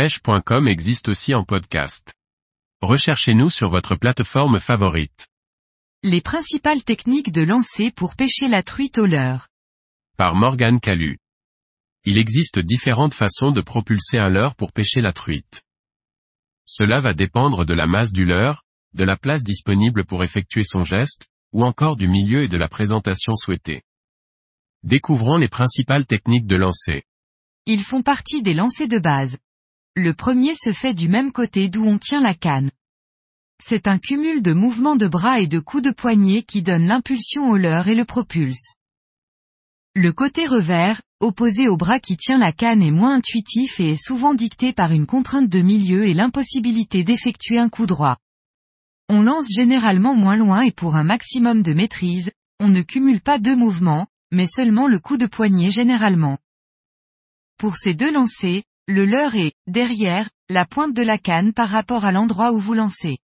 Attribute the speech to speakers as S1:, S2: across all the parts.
S1: pêche.com existe aussi en podcast. Recherchez-nous sur votre plateforme favorite.
S2: Les principales techniques de lancer pour pêcher la truite au leurre.
S1: Par Morgane Calu. Il existe différentes façons de propulser un leurre pour pêcher la truite. Cela va dépendre de la masse du leurre, de la place disponible pour effectuer son geste, ou encore du milieu et de la présentation souhaitée. Découvrons les principales techniques de lancer.
S2: Ils font partie des lancers de base. Le premier se fait du même côté d'où on tient la canne. C'est un cumul de mouvements de bras et de coups de poignet qui donne l'impulsion au leurre et le propulse. Le côté revers, opposé au bras qui tient la canne est moins intuitif et est souvent dicté par une contrainte de milieu et l'impossibilité d'effectuer un coup droit. On lance généralement moins loin et pour un maximum de maîtrise, on ne cumule pas deux mouvements, mais seulement le coup de poignet généralement. Pour ces deux lancers, le leurre est, derrière, la pointe de la canne par rapport à l'endroit où vous lancez.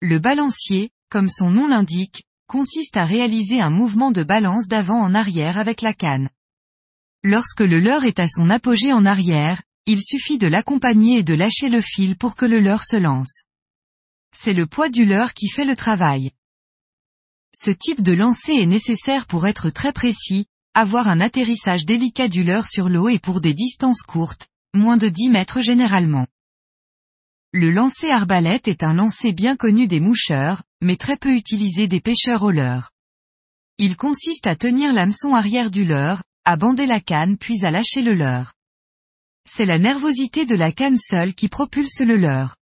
S2: Le balancier, comme son nom l'indique, consiste à réaliser un mouvement de balance d'avant en arrière avec la canne. Lorsque le leurre est à son apogée en arrière, il suffit de l'accompagner et de lâcher le fil pour que le leurre se lance. C'est le poids du leurre qui fait le travail. Ce type de lancer est nécessaire pour être très précis, avoir un atterrissage délicat du leurre sur l'eau et pour des distances courtes, moins de 10 mètres généralement. Le lancer arbalète est un lancer bien connu des moucheurs, mais très peu utilisé des pêcheurs au leurre. Il consiste à tenir l'hameçon arrière du leurre, à bander la canne puis à lâcher le leurre. C'est la nervosité de la canne seule qui propulse le leurre.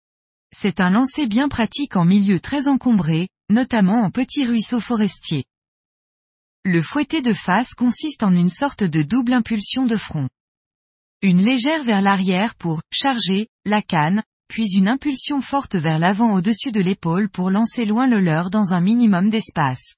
S2: C'est un lancer bien pratique en milieu très encombré, notamment en petits ruisseaux forestiers. Le fouetté de face consiste en une sorte de double impulsion de front. Une légère vers l'arrière pour charger la canne, puis une impulsion forte vers l'avant au-dessus de l'épaule pour lancer loin le leurre dans un minimum d'espace.